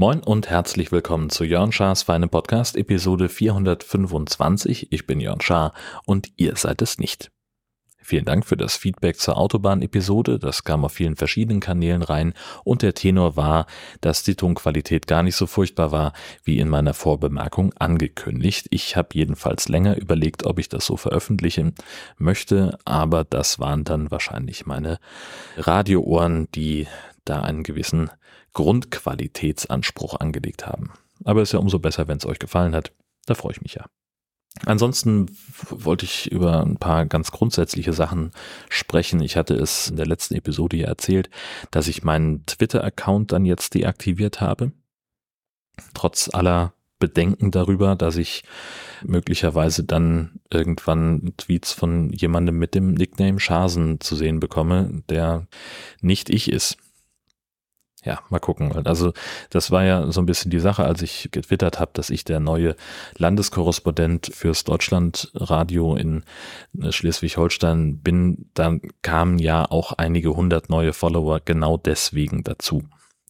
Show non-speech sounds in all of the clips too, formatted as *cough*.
Moin und herzlich willkommen zu Jörn Schars Feine Podcast Episode 425. Ich bin Jörn Schaar und ihr seid es nicht. Vielen Dank für das Feedback zur Autobahn-Episode. Das kam auf vielen verschiedenen Kanälen rein und der Tenor war, dass die Tonqualität gar nicht so furchtbar war, wie in meiner Vorbemerkung angekündigt. Ich habe jedenfalls länger überlegt, ob ich das so veröffentlichen möchte, aber das waren dann wahrscheinlich meine Radioohren, die da einen gewissen Grundqualitätsanspruch angelegt haben. Aber ist ja umso besser, wenn es euch gefallen hat. Da freue ich mich ja. Ansonsten wollte ich über ein paar ganz grundsätzliche Sachen sprechen. Ich hatte es in der letzten Episode ja erzählt, dass ich meinen Twitter-Account dann jetzt deaktiviert habe. Trotz aller Bedenken darüber, dass ich möglicherweise dann irgendwann Tweets von jemandem mit dem Nickname Schasen zu sehen bekomme, der nicht ich ist ja, mal gucken. Also das war ja so ein bisschen die Sache, als ich getwittert habe, dass ich der neue Landeskorrespondent fürs Deutschlandradio in äh, Schleswig-Holstein bin. Dann kamen ja auch einige hundert neue Follower genau deswegen dazu.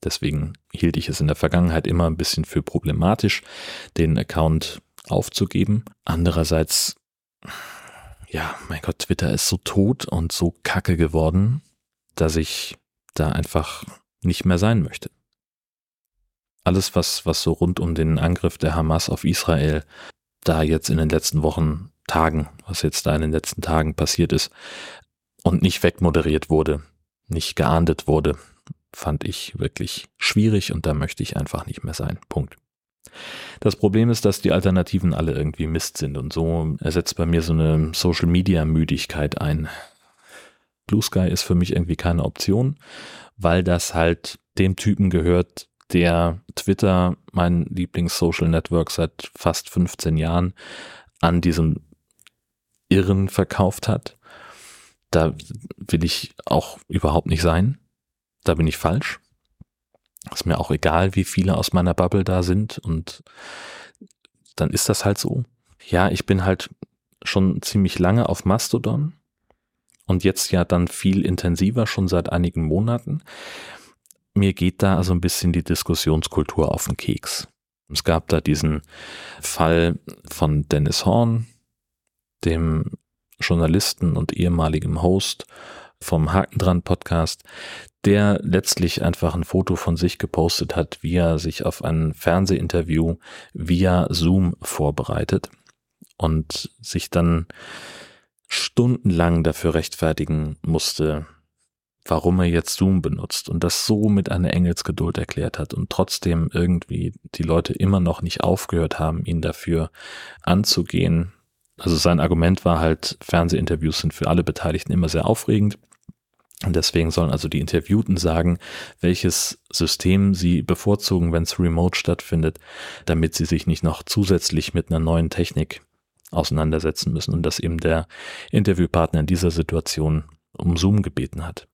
Deswegen hielt ich es in der Vergangenheit immer ein bisschen für problematisch, den Account aufzugeben. Andererseits, ja, mein Gott, Twitter ist so tot und so kacke geworden, dass ich da einfach nicht mehr sein möchte. Alles, was, was so rund um den Angriff der Hamas auf Israel da jetzt in den letzten Wochen, Tagen, was jetzt da in den letzten Tagen passiert ist und nicht wegmoderiert wurde, nicht geahndet wurde, fand ich wirklich schwierig und da möchte ich einfach nicht mehr sein. Punkt. Das Problem ist, dass die Alternativen alle irgendwie Mist sind und so ersetzt bei mir so eine Social Media Müdigkeit ein. Blue Sky ist für mich irgendwie keine Option weil das halt dem Typen gehört, der Twitter, mein Lieblings-Social Network seit fast 15 Jahren, an diesem Irren verkauft hat. Da will ich auch überhaupt nicht sein. Da bin ich falsch. Ist mir auch egal, wie viele aus meiner Bubble da sind und dann ist das halt so. Ja, ich bin halt schon ziemlich lange auf Mastodon und jetzt ja dann viel intensiver, schon seit einigen Monaten. Mir geht da also ein bisschen die Diskussionskultur auf den Keks. Es gab da diesen Fall von Dennis Horn, dem Journalisten und ehemaligen Host vom Haken dran Podcast, der letztlich einfach ein Foto von sich gepostet hat, wie er sich auf ein Fernsehinterview via Zoom vorbereitet und sich dann stundenlang dafür rechtfertigen musste, warum er jetzt Zoom benutzt und das so mit einer Engelsgeduld erklärt hat und trotzdem irgendwie die Leute immer noch nicht aufgehört haben, ihn dafür anzugehen. Also sein Argument war halt, Fernsehinterviews sind für alle Beteiligten immer sehr aufregend. Und deswegen sollen also die Interviewten sagen, welches System sie bevorzugen, wenn es remote stattfindet, damit sie sich nicht noch zusätzlich mit einer neuen Technik auseinandersetzen müssen und dass eben der Interviewpartner in dieser Situation um Zoom gebeten hat.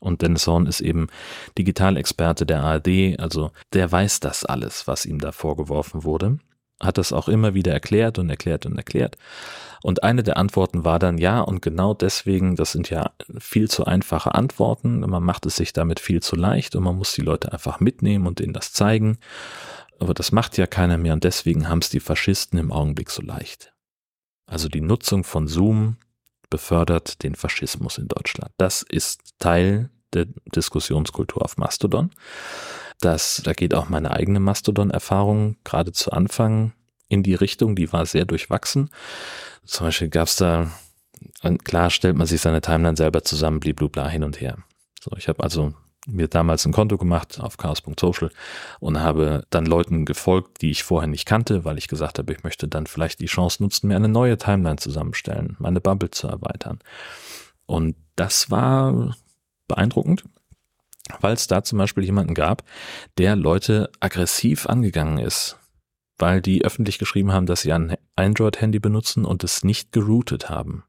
Und Dennis Horn ist eben Digitalexperte der ARD, also der weiß das alles, was ihm da vorgeworfen wurde, hat das auch immer wieder erklärt und erklärt und erklärt. Und eine der Antworten war dann ja, und genau deswegen, das sind ja viel zu einfache Antworten, man macht es sich damit viel zu leicht und man muss die Leute einfach mitnehmen und ihnen das zeigen. Aber das macht ja keiner mehr und deswegen haben es die Faschisten im Augenblick so leicht. Also die Nutzung von Zoom befördert den Faschismus in Deutschland. Das ist Teil der Diskussionskultur auf Mastodon. Das, da geht auch meine eigene Mastodon-Erfahrung gerade zu Anfang in die Richtung, die war sehr durchwachsen. Zum Beispiel gab es da, klar stellt man sich seine Timeline selber zusammen, bliblubla hin und her. So, ich habe also mir damals ein Konto gemacht auf chaos.social und habe dann Leuten gefolgt, die ich vorher nicht kannte, weil ich gesagt habe, ich möchte dann vielleicht die Chance nutzen, mir eine neue Timeline zusammenstellen, meine Bubble zu erweitern. Und das war beeindruckend, weil es da zum Beispiel jemanden gab, der Leute aggressiv angegangen ist, weil die öffentlich geschrieben haben, dass sie ein Android-Handy benutzen und es nicht geroutet haben.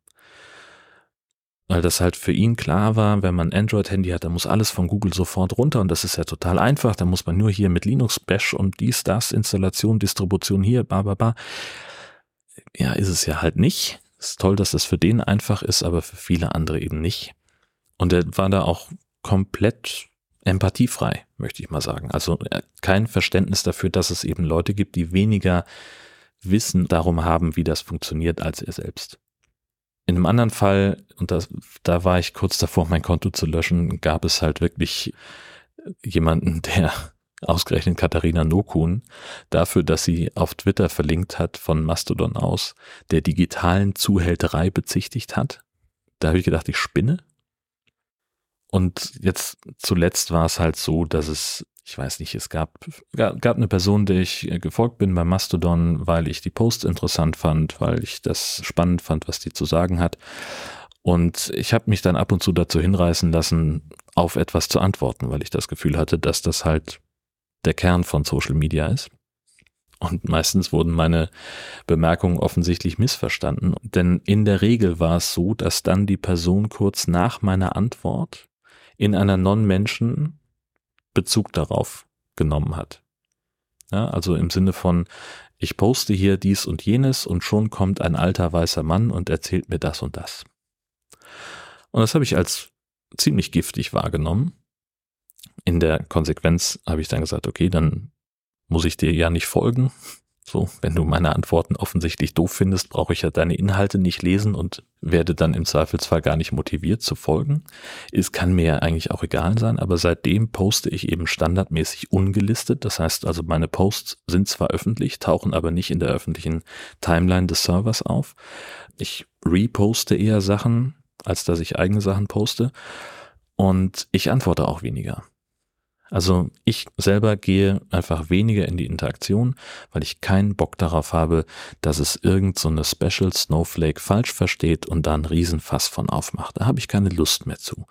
Weil das halt für ihn klar war, wenn man Android-Handy hat, dann muss alles von Google sofort runter und das ist ja total einfach. Da muss man nur hier mit Linux Bash und dies, das, Installation, Distribution hier, ba, ba, ba. Ja, ist es ja halt nicht. Ist toll, dass das für den einfach ist, aber für viele andere eben nicht. Und er war da auch komplett empathiefrei, möchte ich mal sagen. Also kein Verständnis dafür, dass es eben Leute gibt, die weniger Wissen darum haben, wie das funktioniert, als er selbst. In einem anderen Fall, und das, da war ich kurz davor, mein Konto zu löschen, gab es halt wirklich jemanden, der *laughs* ausgerechnet Katharina Nokun dafür, dass sie auf Twitter verlinkt hat von Mastodon aus, der digitalen Zuhälterei bezichtigt hat. Da habe ich gedacht, ich spinne. Und jetzt zuletzt war es halt so, dass es, ich weiß nicht, es gab, gab eine Person, der ich äh, gefolgt bin bei Mastodon, weil ich die Post interessant fand, weil ich das spannend fand, was die zu sagen hat. Und ich habe mich dann ab und zu dazu hinreißen lassen, auf etwas zu antworten, weil ich das Gefühl hatte, dass das halt der Kern von Social Media ist. Und meistens wurden meine Bemerkungen offensichtlich missverstanden, denn in der Regel war es so, dass dann die Person kurz nach meiner Antwort in einer Non-Menschen Bezug darauf genommen hat. Ja, also im Sinne von, ich poste hier dies und jenes und schon kommt ein alter weißer Mann und erzählt mir das und das. Und das habe ich als ziemlich giftig wahrgenommen. In der Konsequenz habe ich dann gesagt, okay, dann muss ich dir ja nicht folgen. So, wenn du meine Antworten offensichtlich doof findest, brauche ich ja deine Inhalte nicht lesen und werde dann im Zweifelsfall gar nicht motiviert zu folgen. Es kann mir ja eigentlich auch egal sein, aber seitdem poste ich eben standardmäßig ungelistet. Das heißt also, meine Posts sind zwar öffentlich, tauchen aber nicht in der öffentlichen Timeline des Servers auf. Ich reposte eher Sachen, als dass ich eigene Sachen poste. Und ich antworte auch weniger. Also ich selber gehe einfach weniger in die Interaktion, weil ich keinen Bock darauf habe, dass es irgend so eine Special Snowflake falsch versteht und da einen Riesenfass von aufmacht. Da habe ich keine Lust mehr zu.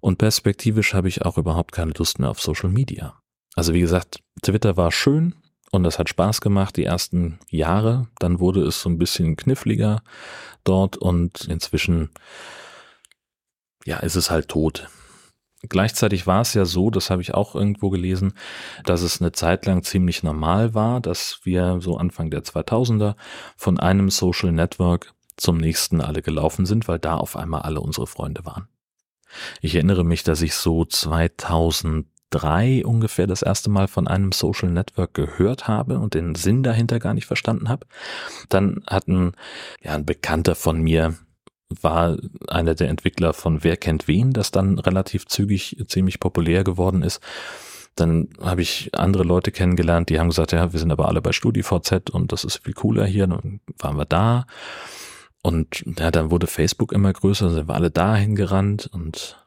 Und perspektivisch habe ich auch überhaupt keine Lust mehr auf Social Media. Also wie gesagt, Twitter war schön und das hat Spaß gemacht die ersten Jahre. Dann wurde es so ein bisschen kniffliger dort und inzwischen ja, ist es halt tot. Gleichzeitig war es ja so, das habe ich auch irgendwo gelesen, dass es eine Zeit lang ziemlich normal war, dass wir so Anfang der 2000er von einem Social Network zum nächsten alle gelaufen sind, weil da auf einmal alle unsere Freunde waren. Ich erinnere mich, dass ich so 2003 ungefähr das erste Mal von einem Social Network gehört habe und den Sinn dahinter gar nicht verstanden habe. Dann hatten ja ein Bekannter von mir war einer der Entwickler von Wer kennt wen, das dann relativ zügig ziemlich populär geworden ist. Dann habe ich andere Leute kennengelernt, die haben gesagt, ja, wir sind aber alle bei StudiVZ und das ist viel cooler hier. Dann waren wir da. Und ja, dann wurde Facebook immer größer, sind wir alle dahin gerannt und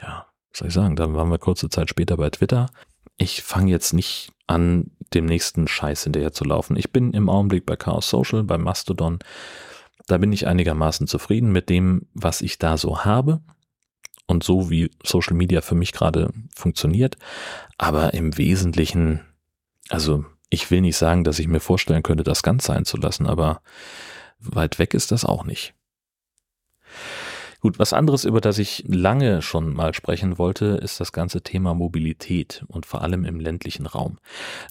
ja, was soll ich sagen, dann waren wir kurze Zeit später bei Twitter. Ich fange jetzt nicht an, dem nächsten Scheiß hinterher zu laufen. Ich bin im Augenblick bei Chaos Social, bei Mastodon. Da bin ich einigermaßen zufrieden mit dem, was ich da so habe und so wie Social Media für mich gerade funktioniert. Aber im Wesentlichen, also ich will nicht sagen, dass ich mir vorstellen könnte, das ganz sein zu lassen, aber weit weg ist das auch nicht. Gut, was anderes, über das ich lange schon mal sprechen wollte, ist das ganze Thema Mobilität und vor allem im ländlichen Raum.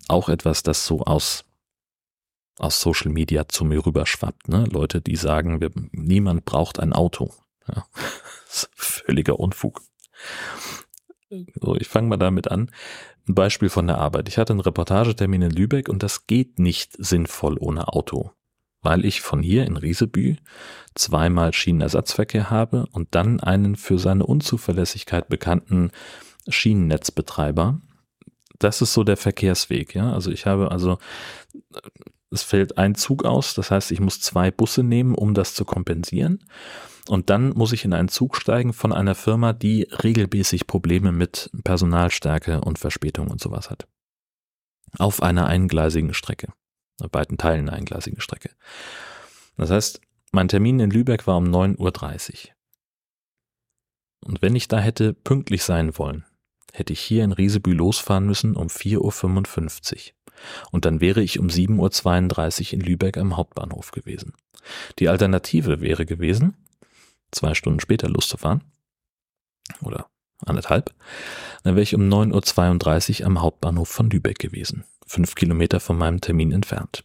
Auch etwas, das so aus aus Social Media zu mir rüberschwappt. Ne? Leute, die sagen, wir, niemand braucht ein Auto. Ja. *laughs* völliger Unfug. So, ich fange mal damit an. Ein Beispiel von der Arbeit. Ich hatte einen Reportagetermin in Lübeck und das geht nicht sinnvoll ohne Auto, weil ich von hier in Riesebü zweimal Schienenersatzverkehr habe und dann einen für seine Unzuverlässigkeit bekannten Schienennetzbetreiber. Das ist so der Verkehrsweg, ja. Also ich habe also es fällt ein Zug aus, das heißt, ich muss zwei Busse nehmen, um das zu kompensieren. Und dann muss ich in einen Zug steigen von einer Firma, die regelmäßig Probleme mit Personalstärke und Verspätung und sowas hat. Auf einer eingleisigen Strecke. Auf beiden Teilen einer eingleisigen Strecke. Das heißt, mein Termin in Lübeck war um 9.30 Uhr. Und wenn ich da hätte pünktlich sein wollen, hätte ich hier in Riesebü losfahren müssen um 4.55 Uhr und dann wäre ich um 7.32 Uhr in Lübeck am Hauptbahnhof gewesen. Die Alternative wäre gewesen, zwei Stunden später loszufahren. Oder anderthalb. Dann wäre ich um 9.32 Uhr am Hauptbahnhof von Lübeck gewesen. Fünf Kilometer von meinem Termin entfernt.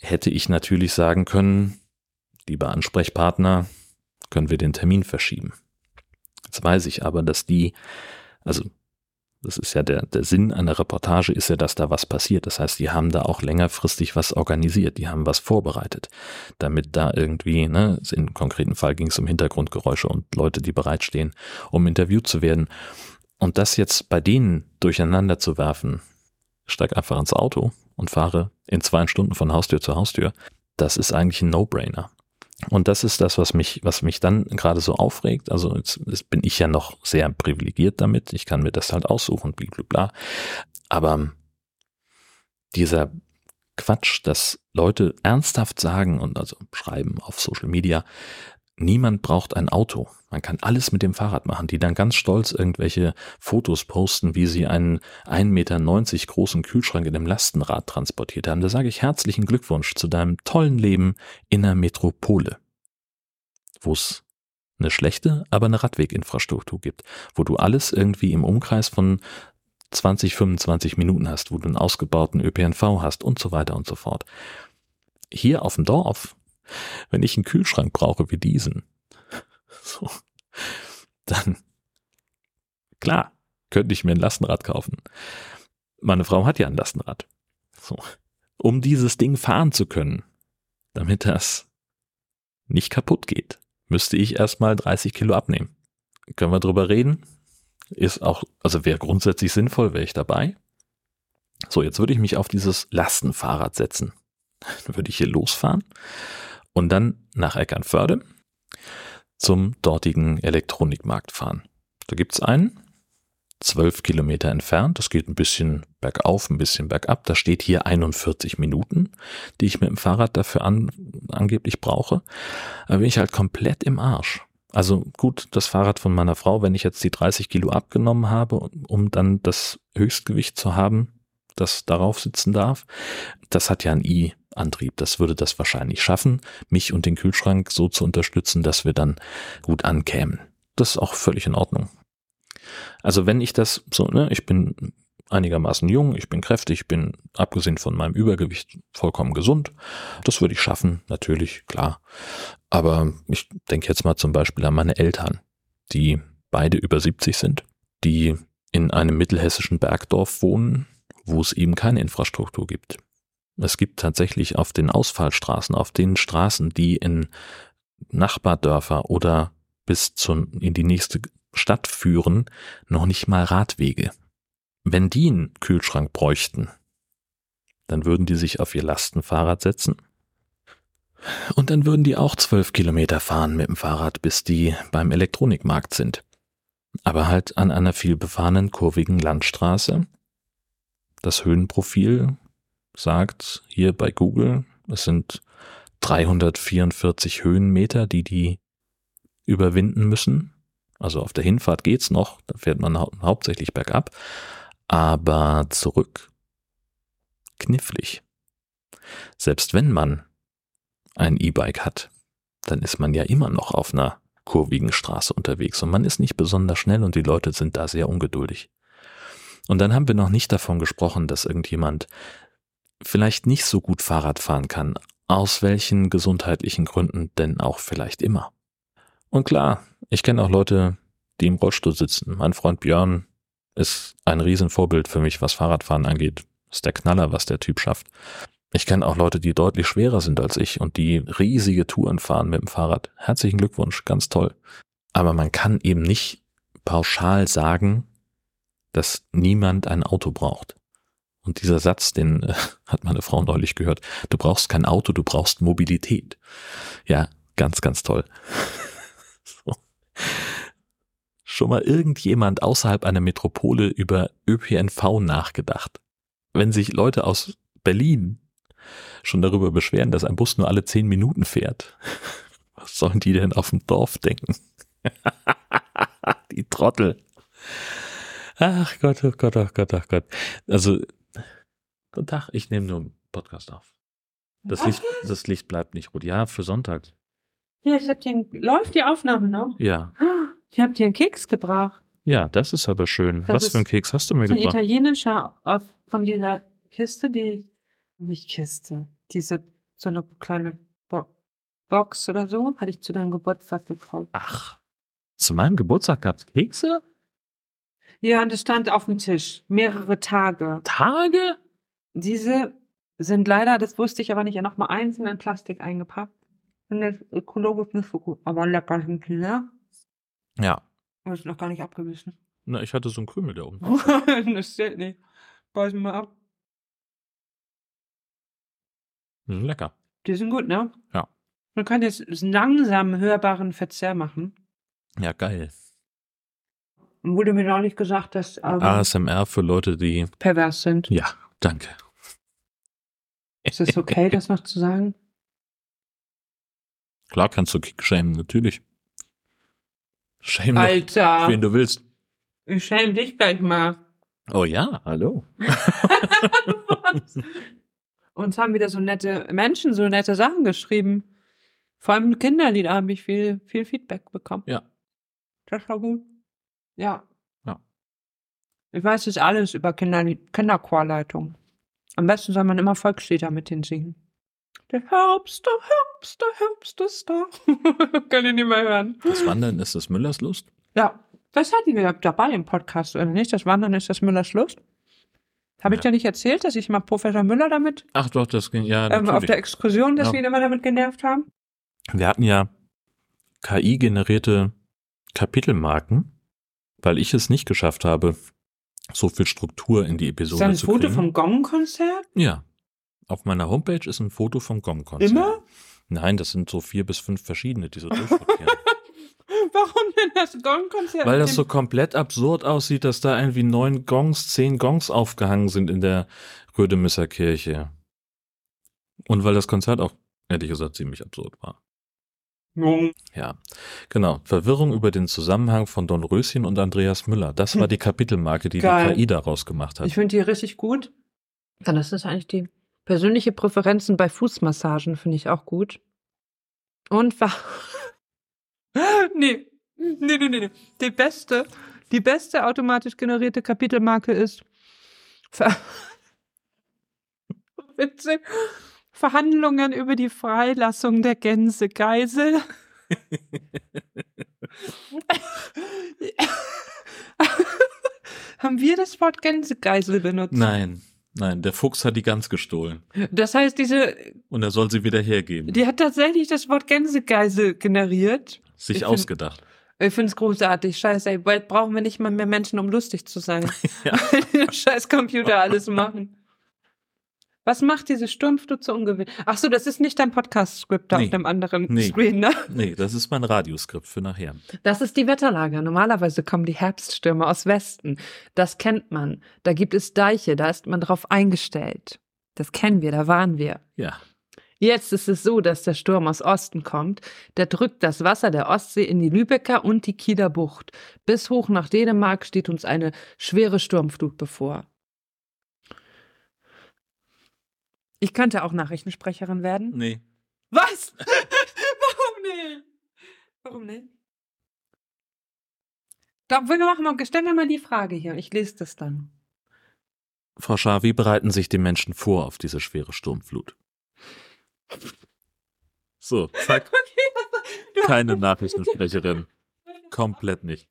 Hätte ich natürlich sagen können, lieber Ansprechpartner, können wir den Termin verschieben. Jetzt weiß ich aber, dass die, also das ist ja der, der Sinn einer Reportage, ist ja, dass da was passiert. Das heißt, die haben da auch längerfristig was organisiert, die haben was vorbereitet, damit da irgendwie, ne, im konkreten Fall ging es um Hintergrundgeräusche und Leute, die bereitstehen, um interviewt zu werden. Und das jetzt bei denen durcheinander zu werfen, steig einfach ins Auto und fahre in zwei Stunden von Haustür zu Haustür, das ist eigentlich ein No-Brainer. Und das ist das, was mich, was mich dann gerade so aufregt. Also jetzt, jetzt bin ich ja noch sehr privilegiert damit. Ich kann mir das halt aussuchen, blablabla. Aber dieser Quatsch, dass Leute ernsthaft sagen und also schreiben auf Social Media, niemand braucht ein Auto. Man kann alles mit dem Fahrrad machen, die dann ganz stolz irgendwelche Fotos posten, wie sie einen 1,90 Meter großen Kühlschrank in dem Lastenrad transportiert haben. Da sage ich herzlichen Glückwunsch zu deinem tollen Leben in der Metropole, wo es eine schlechte, aber eine Radweginfrastruktur gibt, wo du alles irgendwie im Umkreis von 20, 25 Minuten hast, wo du einen ausgebauten ÖPNV hast und so weiter und so fort. Hier auf dem Dorf, wenn ich einen Kühlschrank brauche wie diesen, so, dann, klar, könnte ich mir ein Lastenrad kaufen. Meine Frau hat ja ein Lastenrad. So. Um dieses Ding fahren zu können, damit das nicht kaputt geht, müsste ich erstmal 30 Kilo abnehmen. Können wir drüber reden? Ist auch, also wäre grundsätzlich sinnvoll, wäre ich dabei. So, jetzt würde ich mich auf dieses Lastenfahrrad setzen. Dann würde ich hier losfahren und dann nach Eckernförde zum dortigen Elektronikmarkt fahren. Da gibt's einen, zwölf Kilometer entfernt. Das geht ein bisschen bergauf, ein bisschen bergab. Da steht hier 41 Minuten, die ich mit dem Fahrrad dafür an, angeblich brauche. Da bin ich halt komplett im Arsch. Also gut, das Fahrrad von meiner Frau, wenn ich jetzt die 30 Kilo abgenommen habe, um dann das Höchstgewicht zu haben, das darauf sitzen darf, das hat ja ein i Antrieb. Das würde das wahrscheinlich schaffen, mich und den Kühlschrank so zu unterstützen, dass wir dann gut ankämen. Das ist auch völlig in Ordnung. Also wenn ich das so, ne, ich bin einigermaßen jung, ich bin kräftig, ich bin abgesehen von meinem Übergewicht vollkommen gesund. Das würde ich schaffen, natürlich, klar. Aber ich denke jetzt mal zum Beispiel an meine Eltern, die beide über 70 sind, die in einem mittelhessischen Bergdorf wohnen, wo es eben keine Infrastruktur gibt. Es gibt tatsächlich auf den Ausfallstraßen, auf den Straßen, die in Nachbardörfer oder bis zu, in die nächste Stadt führen, noch nicht mal Radwege. Wenn die einen Kühlschrank bräuchten, dann würden die sich auf ihr Lastenfahrrad setzen und dann würden die auch zwölf Kilometer fahren mit dem Fahrrad, bis die beim Elektronikmarkt sind. Aber halt an einer vielbefahrenen, kurvigen Landstraße. Das Höhenprofil sagt hier bei Google, es sind 344 Höhenmeter, die die überwinden müssen. Also auf der Hinfahrt geht's noch, da fährt man hau hauptsächlich bergab, aber zurück knifflig. Selbst wenn man ein E-Bike hat, dann ist man ja immer noch auf einer kurvigen Straße unterwegs und man ist nicht besonders schnell und die Leute sind da sehr ungeduldig. Und dann haben wir noch nicht davon gesprochen, dass irgendjemand vielleicht nicht so gut Fahrrad fahren kann, aus welchen gesundheitlichen Gründen denn auch vielleicht immer. Und klar, ich kenne auch Leute, die im Rollstuhl sitzen. Mein Freund Björn ist ein Riesenvorbild für mich, was Fahrradfahren angeht. Ist der Knaller, was der Typ schafft. Ich kenne auch Leute, die deutlich schwerer sind als ich und die riesige Touren fahren mit dem Fahrrad. Herzlichen Glückwunsch, ganz toll. Aber man kann eben nicht pauschal sagen, dass niemand ein Auto braucht. Und dieser Satz, den äh, *laughs* hat meine Frau neulich gehört. Du brauchst kein Auto, du brauchst Mobilität. Ja, ganz, ganz toll. *laughs* so. Schon mal irgendjemand außerhalb einer Metropole über ÖPNV nachgedacht? Wenn sich Leute aus Berlin schon darüber beschweren, dass ein Bus nur alle zehn Minuten fährt, *laughs* was sollen die denn auf dem Dorf denken? die Trottel. Ach Gott, oh Gott, oh Gott, oh Gott. Also Guten Tag, ich nehme nur einen Podcast auf. Das Licht, das Licht bleibt nicht rot. Ja, für Sonntag. Hier, ich hab dir einen, läuft die Aufnahme noch? Ja. Ich hab dir einen Keks gebracht. Ja, das ist aber schön. Das Was für ein ist Keks hast du mir Ein gebracht? italienischer auf, von dieser Kiste, die, nicht Kiste, diese, so eine kleine Bo Box oder so, hatte ich zu deinem Geburtstag gekauft. Ach, zu meinem Geburtstag gab es Kekse? Ja, und es stand auf dem Tisch. Mehrere Tage. Tage? Diese sind leider, das wusste ich aber nicht, ja nochmal einzeln in Plastik eingepackt. Und das ökologisch nicht so gut. Aber lecker sind die, ne? Ja. Aber ist noch gar nicht abgewissen. Na, ich hatte so einen Krümel da oben. *laughs* das steht nicht. Beißen mal ab. Die sind lecker. Die sind gut, ne? Ja. Man kann jetzt langsam hörbaren Verzehr machen. Ja, geil. Und Wurde mir noch nicht gesagt, dass ähm, ASMR für Leute, die. pervers sind. Ja, danke. Ist es okay, das noch zu sagen? *laughs* Klar kannst du Kick-Shamen, natürlich. Shame Alter, wen du willst. ich schäme dich gleich mal. Oh ja, hallo. *laughs* Uns haben wieder so nette Menschen, so nette Sachen geschrieben. Vor allem Kinderlieder habe ich viel, viel Feedback bekommen. Ja. Das war gut. Ja. Ja. Ich weiß jetzt alles über Kinder, Kinderchorleitung. Am besten soll man immer Volkslieder mit denen singen. Der Herbst, der Herbst, der Herbst ist da. *laughs* Kann ich nicht mehr hören. Das Wandern ist des Müllers Lust. Ja, das hatten wir dabei im Podcast, oder nicht? Das Wandern ist das Müllers Lust. Habe ich Ja. dir nicht erzählt, dass ich mal Professor Müller damit Ach doch, das ging, ja, ähm, auf der Exkursion, dass Ja. wir ihn immer damit genervt haben? Wir hatten ja KI-generierte Kapitelmarken, weil ich es nicht geschafft habe, so viel Struktur in die Ist Episode da ein zu Foto kriegen. vom Gong-Konzert? Ja. Auf meiner Homepage ist ein Foto vom Gong-Konzert. Immer? Nein, das sind so vier bis fünf verschiedene, die so durchrotieren. *laughs* Warum denn das Gong-Konzert? Weil das so komplett absurd aussieht, dass da irgendwie neun Gongs, zehn Gongs aufgehangen sind in der Rödemisser Kirche. Und weil das Konzert auch, ehrlich gesagt, ziemlich absurd war. Ja, genau. Verwirrung über den Zusammenhang von Don Röschen und Andreas Müller. Das war die Kapitelmarke, die Geil. die KI daraus gemacht hat. Ich finde die richtig gut. Dann ist das eigentlich die persönliche Präferenzen bei Fußmassagen, finde ich auch gut. Und war. *laughs* nee. Nee, nee, nee, nee. Die beste, die beste automatisch generierte Kapitelmarke ist. *laughs* Witzig. Verhandlungen über die Freilassung der Gänsegeisel. *laughs* Haben wir das Wort Gänsegeisel benutzt? Nein, nein, der Fuchs hat die Gans gestohlen. Das heißt, diese, Und er soll sie wieder hergeben. die hat tatsächlich das Wort Gänsegeisel generiert. Sich ich find- ausgedacht. Ich finde es großartig. Scheiße, ey, bald brauchen wir nicht mal mehr Menschen, um lustig zu sein. *laughs* Ja. *laughs* Scheiß Computer alles machen. Was macht diese Sturmflut so ungewöhnlich? Ach so, das ist nicht dein Podcast-Skript Nee. auf dem anderen Nee. Screen, ne? Nee, das ist mein Radioskript für nachher. Das ist die Wetterlage. Normalerweise kommen die Herbststürme aus Westen. Das kennt man. Da gibt es Deiche, da ist man drauf eingestellt. Das kennen wir, da waren wir. Ja. Jetzt ist es so, dass der Sturm aus Osten kommt. Der drückt das Wasser der Ostsee in die Lübecker und die Kieler Bucht. Bis hoch nach Dänemark steht uns eine schwere Sturmflut bevor. Ich könnte auch Nachrichtensprecherin werden. Nee. Was? *laughs* Warum nicht? Warum nicht? Doch, wir machen mal, stellen wir mal die Frage hier. Ich lese das dann. Frau Schaar, wie bereiten sich die Menschen vor auf diese schwere Sturmflut? So, zack, *laughs* keine Nachrichtensprecherin. Komplett nicht.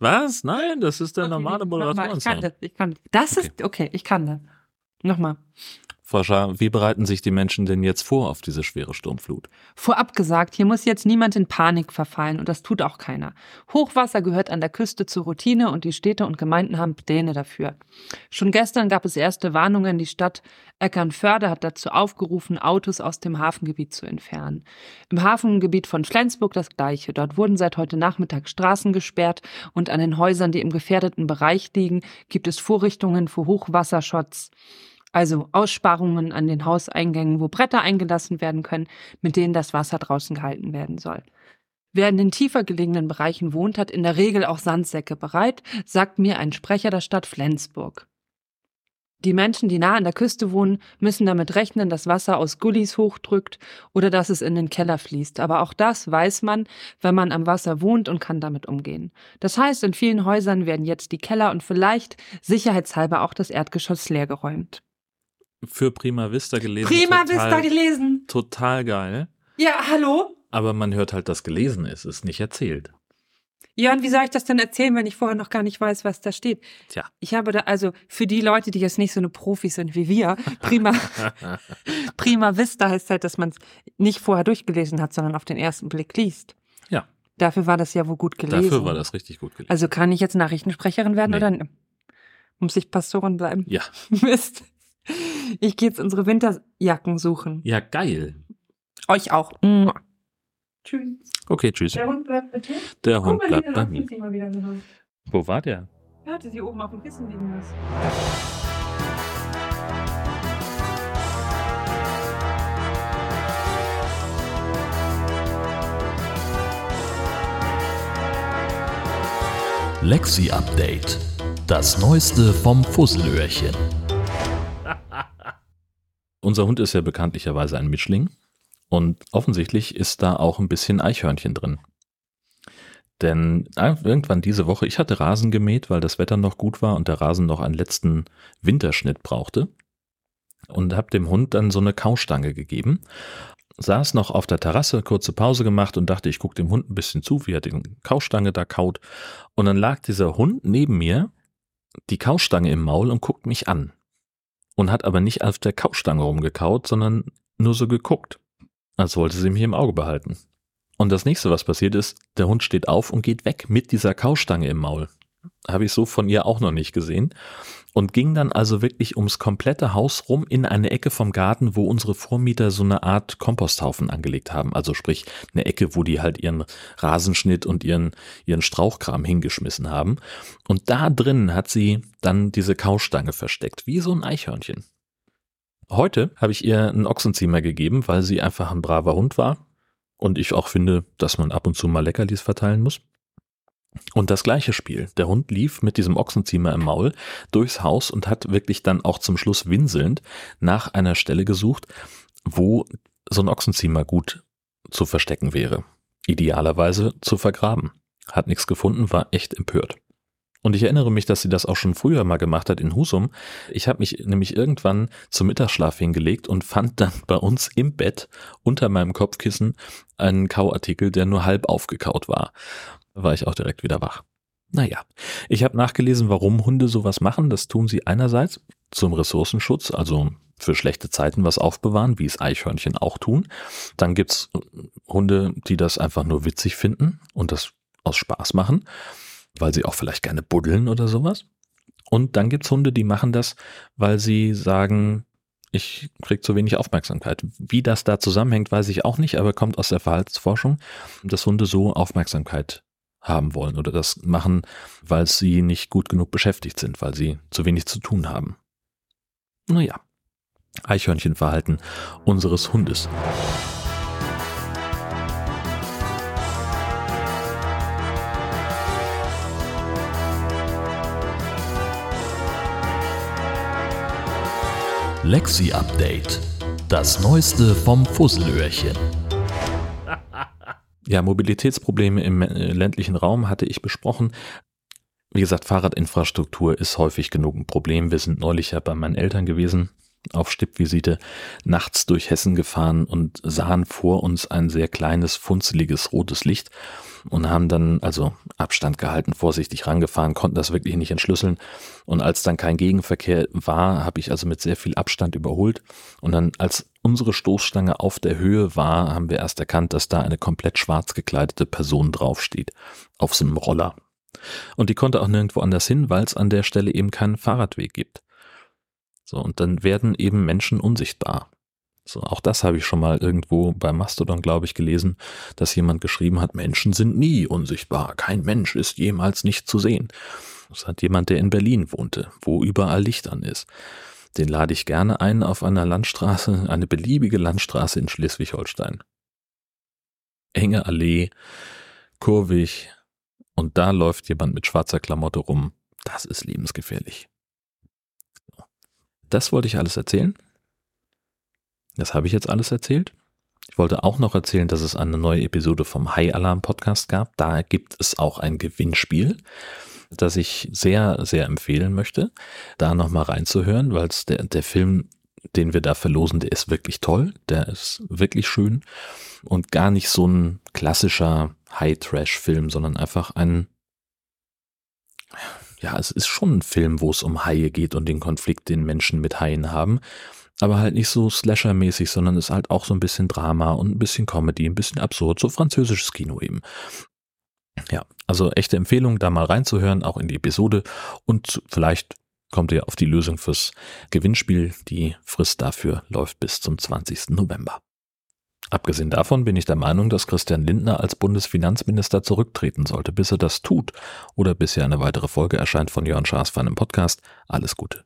Was? Nein, das ist der Okay, normale nochmal, Ich kann das. Ich kann. Das ist okay. Ich kann das. Nochmal. Frau Schaar, wie bereiten sich die Menschen denn jetzt vor auf diese schwere Sturmflut? Vorab gesagt, hier muss jetzt niemand in Panik verfallen und das tut auch keiner. Hochwasser gehört an der Küste zur Routine und die Städte und Gemeinden haben Pläne dafür. Schon gestern gab es erste Warnungen. Die Stadt Eckernförde hat dazu aufgerufen, Autos aus dem Hafengebiet zu entfernen. Im Hafengebiet von Flensburg das gleiche. Dort wurden seit heute Nachmittag Straßen gesperrt und an den Häusern, die im gefährdeten Bereich liegen, gibt es Vorrichtungen für Hochwasserschutz. Also Aussparungen an den Hauseingängen, wo Bretter eingelassen werden können, mit denen das Wasser draußen gehalten werden soll. Wer in den tiefer gelegenen Bereichen wohnt, hat in der Regel auch Sandsäcke bereit, sagt mir ein Sprecher der Stadt Flensburg. Die Menschen, die nah an der Küste wohnen, müssen damit rechnen, dass Wasser aus Gullis hochdrückt oder dass es in den Keller fließt. Aber auch das weiß man, wenn man am Wasser wohnt und kann damit umgehen. Das heißt, in vielen Häusern werden jetzt die Keller und vielleicht sicherheitshalber auch das Erdgeschoss leergeräumt. Für Prima Vista gelesen. Prima total, Vista gelesen. Total geil. Ja, hallo? Aber man hört halt, dass gelesen ist, ist nicht erzählt. Und wie soll ich das denn erzählen, wenn ich vorher noch gar nicht weiß, was da steht? Tja. Ich habe da, also für die Leute, die jetzt nicht so eine Profis sind wie wir, prima, *laughs* prima Vista heißt halt, dass man es nicht vorher durchgelesen hat, sondern auf den ersten Blick liest. Ja. Dafür war das ja wohl gut gelesen. Dafür war das richtig gut gelesen. Also kann ich jetzt Nachrichtensprecherin werden Nee. oder muss ich Pastorin bleiben? ja. *laughs* Mist. Ich gehe jetzt unsere Winterjacken suchen. Ja, geil. Euch auch. Mua. Tschüss. Okay, tschüss. Der Hund bleibt mit dir. Der Hund bleibt bei mir. Wo war der? Er hatte sie oben auf dem Kissen liegen lassen. Lexi Update. Das Neueste vom Fusselöhrchen. Unser Hund ist ja bekanntlicherweise ein Mischling und offensichtlich ist da auch ein bisschen Eichhörnchen drin. Denn äh, irgendwann diese Woche, ich hatte Rasen gemäht, weil das Wetter noch gut war und der Rasen noch einen letzten Winterschnitt brauchte und habe dem Hund dann so eine Kaustange gegeben. Saß noch auf der Terrasse, kurze Pause gemacht und dachte, ich gucke dem Hund ein bisschen zu, wie er den Kaustange da kaut. Und dann lag dieser Hund neben mir, die Kaustange im Maul und guckt mich an und hat aber nicht auf der Kaustange rumgekaut, sondern nur so geguckt, als wollte sie mich im Auge behalten. Und das nächste, was passiert ist, der Hund steht auf und geht weg mit dieser Kaustange im Maul. Habe ich so von ihr auch noch nicht gesehen. Und ging dann also wirklich ums komplette Haus rum in eine Ecke vom Garten, wo unsere Vormieter so eine Art Komposthaufen angelegt haben. Also sprich eine Ecke, wo die halt ihren Rasenschnitt und ihren, ihren Strauchkram hingeschmissen haben. Und da drin hat sie dann diese Kaustange versteckt, wie so ein Eichhörnchen. Heute habe ich ihr einen Ochsenziemer gegeben, weil sie einfach ein braver Hund war. Und ich auch finde, dass man ab und zu mal Leckerlis verteilen muss. Und das gleiche Spiel. Der Hund lief mit diesem Ochsenziemer im Maul durchs Haus und hat wirklich dann auch zum Schluss winselnd nach einer Stelle gesucht, wo so ein Ochsenziemer gut zu verstecken wäre. Idealerweise zu vergraben. Hat nichts gefunden, war echt empört. Und ich erinnere mich, dass sie das auch schon früher mal gemacht hat in Husum. Ich habe mich nämlich irgendwann zum Mittagsschlaf hingelegt und fand dann bei uns im Bett unter meinem Kopfkissen einen Kauartikel, der nur halb aufgekaut war. Da war ich auch direkt wieder wach. Naja, ich habe nachgelesen, warum Hunde sowas machen. Das tun sie einerseits zum Ressourcenschutz, also für schlechte Zeiten was aufbewahren, wie es Eichhörnchen auch tun. Dann gibt's Hunde, die das einfach nur witzig finden und das aus Spaß machen, weil sie auch vielleicht gerne buddeln oder sowas. Und dann gibt's Hunde, die machen das, weil sie sagen, ich krieg zu wenig Aufmerksamkeit. Wie das da zusammenhängt, weiß ich auch nicht, aber kommt aus der Verhaltensforschung, dass Hunde so Aufmerksamkeit haben wollen oder das machen, weil sie nicht gut genug beschäftigt sind, weil sie zu wenig zu tun haben. Naja, Eichhörnchenverhalten unseres Hundes. Lexi Update. Das Neueste vom Fusselöhrchen. Ja, Mobilitätsprobleme im äh, ländlichen Raum hatte ich besprochen. Wie gesagt, Fahrradinfrastruktur ist häufig genug ein Problem. Wir sind neulich ja bei meinen Eltern gewesen, auf Stippvisite, nachts durch Hessen gefahren und sahen vor uns ein sehr kleines, funzeliges rotes Licht und haben dann also Abstand gehalten, vorsichtig rangefahren, konnten das wirklich nicht entschlüsseln. Und als dann kein Gegenverkehr war, habe ich also mit sehr viel Abstand überholt. Und dann, als unsere Stoßstange auf der Höhe war, haben wir erst erkannt, dass da eine komplett schwarz gekleidete Person draufsteht, auf so einem Roller. Und die konnte auch nirgendwo anders hin, weil es an der Stelle eben keinen Fahrradweg gibt. So, und dann werden eben Menschen unsichtbar. So, auch das habe ich schon mal irgendwo bei Mastodon, glaube ich, gelesen, dass jemand geschrieben hat, Menschen sind nie unsichtbar. Kein Mensch ist jemals nicht zu sehen. Das hat jemand, der in Berlin wohnte, wo überall Licht an ist. Den lade ich gerne ein auf einer Landstraße, eine beliebige Landstraße in Schleswig-Holstein. Enge Allee, kurvig, und da läuft jemand mit schwarzer Klamotte rum. Das ist lebensgefährlich. Das wollte ich alles erzählen. Das habe ich jetzt alles erzählt. Ich wollte auch noch erzählen, dass es eine neue Episode vom High Alarm Podcast gab. Da gibt es auch ein Gewinnspiel, das ich sehr, sehr empfehlen möchte, da nochmal reinzuhören, weil es der, der Film, den wir da verlosen, der ist wirklich toll. Der ist wirklich schön und gar nicht so ein klassischer High-Trash-Film, sondern einfach ein, ja, es ist schon ein Film, wo es um Haie geht und den Konflikt, den Menschen mit Haien haben aber halt nicht so Slasher-mäßig, sondern ist halt auch so ein bisschen Drama und ein bisschen Comedy, ein bisschen absurd, so französisches Kino eben. Ja, also echte Empfehlung, da mal reinzuhören, auch in die Episode und vielleicht kommt ihr auf die Lösung fürs Gewinnspiel. Die Frist dafür läuft bis zum 20. November. Abgesehen davon bin ich der Meinung, dass Christian Lindner als Bundesfinanzminister zurücktreten sollte. Bis er das tut oder bis hier eine weitere Folge erscheint von Jörn Schaas für einen Podcast. Alles Gute.